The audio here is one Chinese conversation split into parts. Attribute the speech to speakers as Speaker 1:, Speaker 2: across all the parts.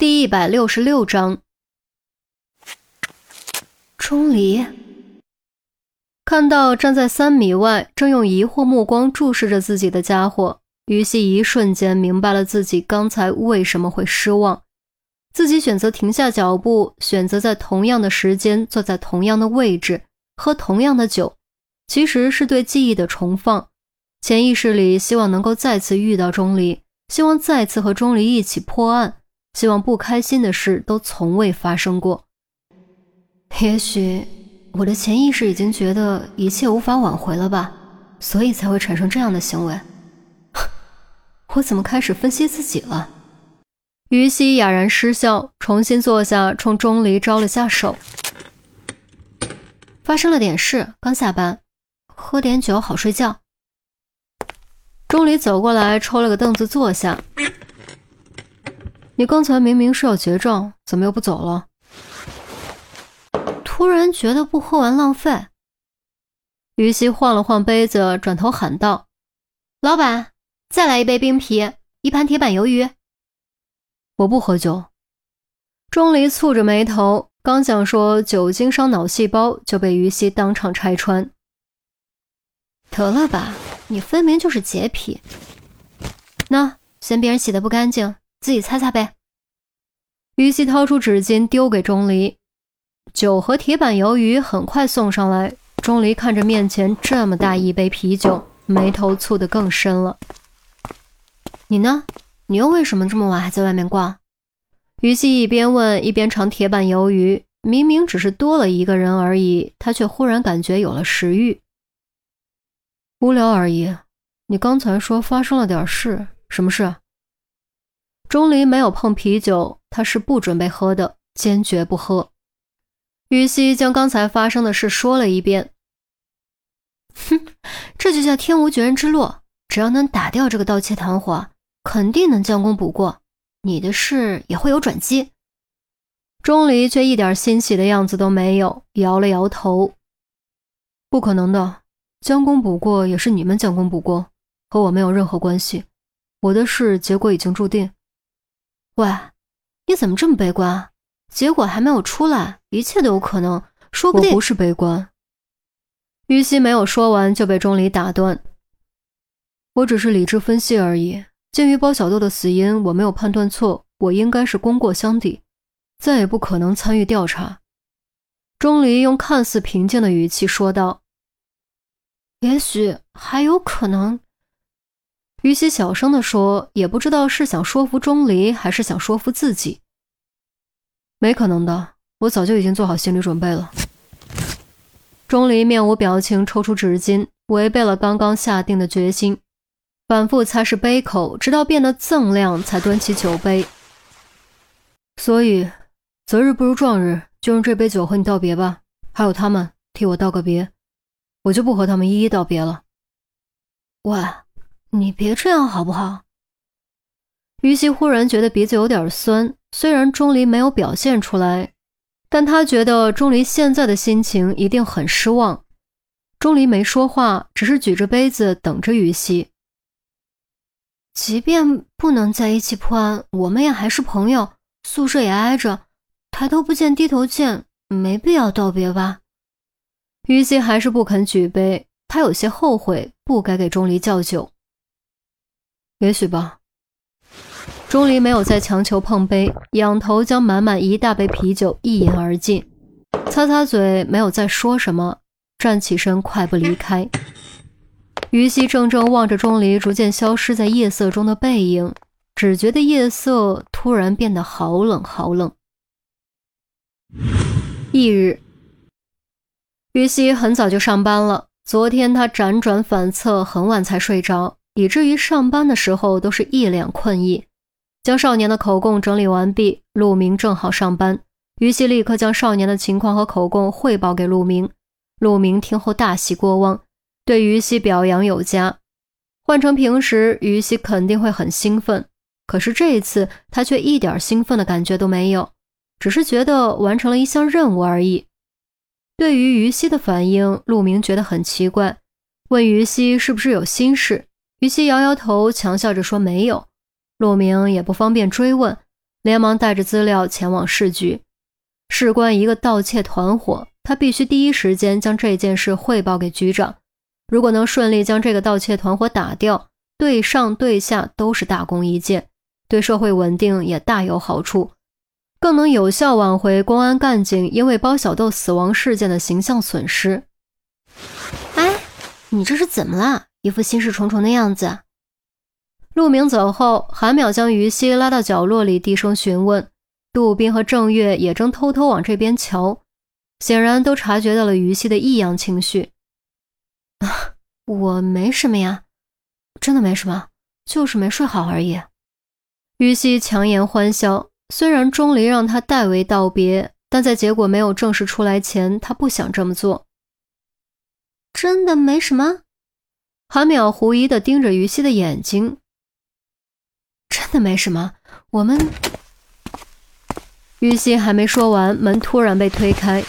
Speaker 1: 第一百六十六章，钟离看到站在三米外正用疑惑目光注视着自己的家伙，于西一瞬间明白了自己刚才为什么会失望。自己选择停下脚步，选择在同样的时间坐在同样的位置，喝同样的酒，其实是对记忆的重放。潜意识里希望能够再次遇到钟离，希望再次和钟离一起破案。希望不开心的事都从未发生过。也许我的潜意识已经觉得一切无法挽回了吧，所以才会产生这样的行为。我怎么开始分析自己了？于西哑然失笑，重新坐下，冲钟离招了下手。发生了点事，刚下班，喝点酒好睡觉。钟离走过来，抽了个凳子坐下。你刚才明明是要结账，怎么又不走了？突然觉得不喝完浪费。于西晃了晃杯子，转头喊道：“老板，再来一杯冰啤，一盘铁板鱿鱼。”我不喝酒。钟离蹙着眉头，刚想说酒精伤脑细胞，就被于西当场拆穿。得了吧，你分明就是洁癖。那嫌别人洗的不干净。自己擦擦呗。于西掏出纸巾丢给钟离，酒和铁板鱿鱼很快送上来。钟离看着面前这么大一杯啤酒，眉头蹙得更深了。你呢？你又为什么这么晚还在外面逛？于西一边问一边尝铁板鱿鱼。明明只是多了一个人而已，他却忽然感觉有了食欲。无聊而已。你刚才说发生了点事，什么事？钟离没有碰啤酒，他是不准备喝的，坚决不喝。于西将刚才发生的事说了一遍。哼，这就叫天无绝人之路，只要能打掉这个盗窃团伙，肯定能将功补过，你的事也会有转机。钟离却一点欣喜的样子都没有，摇了摇头：“不可能的，将功补过也是你们将功补过，和我没有任何关系。我的事结果已经注定。”喂，你怎么这么悲观？结果还没有出来，一切都有可能，说不定。我不是悲观。于西没有说完就被钟离打断。我只是理智分析而已。鉴于包小豆的死因，我没有判断错，我应该是功过相抵，再也不可能参与调查。钟离用看似平静的语气说道：“也许还有可能。”于西小声地说：“也不知道是想说服钟离，还是想说服自己。没可能的，我早就已经做好心理准备了。”钟离面无表情，抽出纸巾，违背了刚刚下定的决心，反复擦拭杯口，直到变得锃亮，才端起酒杯。所以，择日不如撞日，就用这杯酒和你道别吧。还有他们，替我道个别，我就不和他们一一道别了。喂。你别这样好不好？于西忽然觉得鼻子有点酸，虽然钟离没有表现出来，但他觉得钟离现在的心情一定很失望。钟离没说话，只是举着杯子等着于西。即便不能在一起破案，我们也还是朋友，宿舍也挨着，抬头不见低头见，没必要道别吧？于西还是不肯举杯，他有些后悔，不该给钟离叫酒。也许吧。钟离没有再强求碰杯，仰头将满满一大杯啤酒一饮而尽，擦擦嘴，没有再说什么，站起身，快步离开。于西怔怔望着钟离逐渐消失在夜色中的背影，只觉得夜色突然变得好冷好冷。翌日，于西很早就上班了。昨天他辗转反侧，很晚才睡着。以至于上班的时候都是一脸困意。将少年的口供整理完毕，陆明正好上班。于西立刻将少年的情况和口供汇报给陆明。陆明听后大喜过望，对于西表扬有加。换成平时，于西肯定会很兴奋，可是这一次他却一点兴奋的感觉都没有，只是觉得完成了一项任务而已。对于于西的反应，陆明觉得很奇怪，问于西是不是有心事。于西摇摇头，强笑着说：“没有。”陆明也不方便追问，连忙带着资料前往市局。事关一个盗窃团伙，他必须第一时间将这件事汇报给局长。如果能顺利将这个盗窃团伙打掉，对上对下都是大功一件，对社会稳定也大有好处，更能有效挽回公安干警因为包小豆死亡事件的形象损失。
Speaker 2: 哎，你这是怎么了？一副心事重重的样子。
Speaker 1: 陆明走后，韩淼将于西拉到角落里，低声询问。杜斌和郑月也正偷偷往这边瞧，显然都察觉到了于西的异样情绪。
Speaker 2: 啊，我没什么呀，真的没什么，就是没睡好而已。
Speaker 1: 于西强颜欢笑，虽然钟离让他代为道别，但在结果没有正式出来前，他不想这么做。
Speaker 2: 真的没什么。
Speaker 1: 韩淼狐疑地盯着于西的眼睛。
Speaker 2: 真的没什么，我们。
Speaker 1: 于西还没说完，门突然被推开，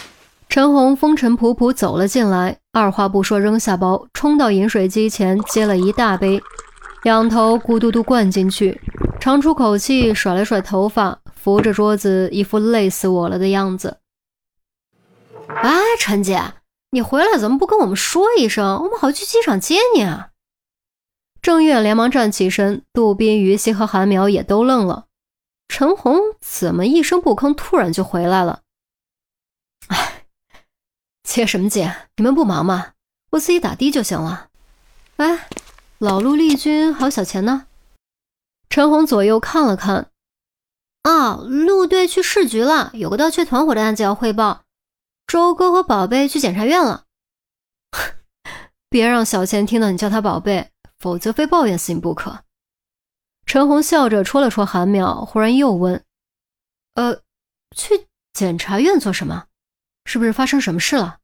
Speaker 1: 陈红风尘仆仆走了进来，二话不说扔下包，冲到饮水机前接了一大杯，仰头咕嘟嘟灌进去，长出口气，甩了甩头发，扶着桌子，一副累死我了的样子。
Speaker 2: 哎，陈姐，你回来怎么不跟我们说一声，我们好去机场接你啊？
Speaker 1: 郑月连忙站起身，杜宾、于西和韩苗也都愣了。陈红怎么一声不吭，突然就回来了？
Speaker 2: 哎，接什么接？你们不忙吗？我自己打的就行了。
Speaker 1: 哎，老陆、丽君还有小钱呢？陈红左右看了看，
Speaker 2: 啊，陆队去市局了，有个盗窃团伙的案子要汇报。周哥和宝贝去检察院了。
Speaker 1: 别让小倩听到你叫他宝贝，否则非抱怨死你不可。陈红笑着戳了戳韩淼，忽然又问：“呃，去检察院做什么？是不是发生什么事了？”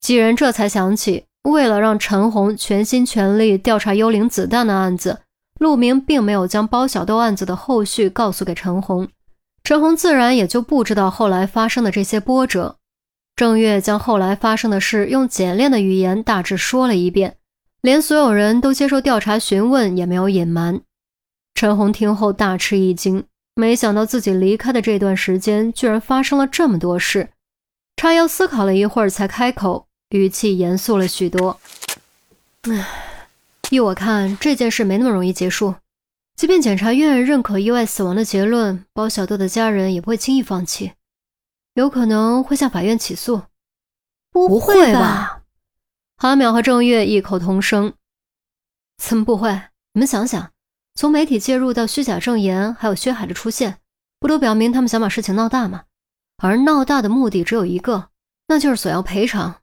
Speaker 1: 几人这才想起，为了让陈红全心全力调查幽灵子弹的案子，陆明并没有将包小豆案子的后续告诉给陈红，陈红自然也就不知道后来发生的这些波折。郑月将后来发生的事用简练的语言大致说了一遍。连所有人都接受调查询问，也没有隐瞒。陈红听后大吃一惊，没想到自己离开的这段时间，居然发生了这么多事。叉腰思考了一会儿，才开口，语气严肃了许多：“唉，依我看，这件事没那么容易结束。即便检察院认可意外死亡的结论，包小豆的家人也不会轻易放弃，有可能会向法院起诉。
Speaker 2: 不会吧？”
Speaker 1: 韩淼和郑月异口同声：“怎么不会？你们想想，从媒体介入到虚假证言，还有薛海的出现，不都表明他们想把事情闹大吗？而闹大的目的只有一个，那就是索要赔偿。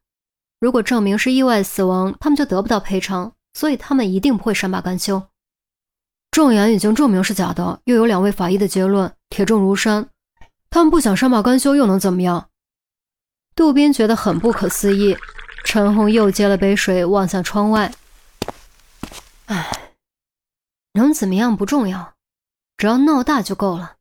Speaker 1: 如果证明是意外死亡，他们就得不到赔偿，所以他们一定不会善罢甘休。证言已经证明是假的，又有两位法医的结论，铁证如山，他们不想善罢甘休又能怎么样？”杜宾觉得很不可思议。陈红又接了杯水，望向窗外。唉，能怎么样不重要，只要闹大就够了。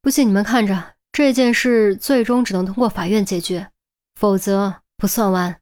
Speaker 1: 不信你们看着，这件事最终只能通过法院解决，否则不算完。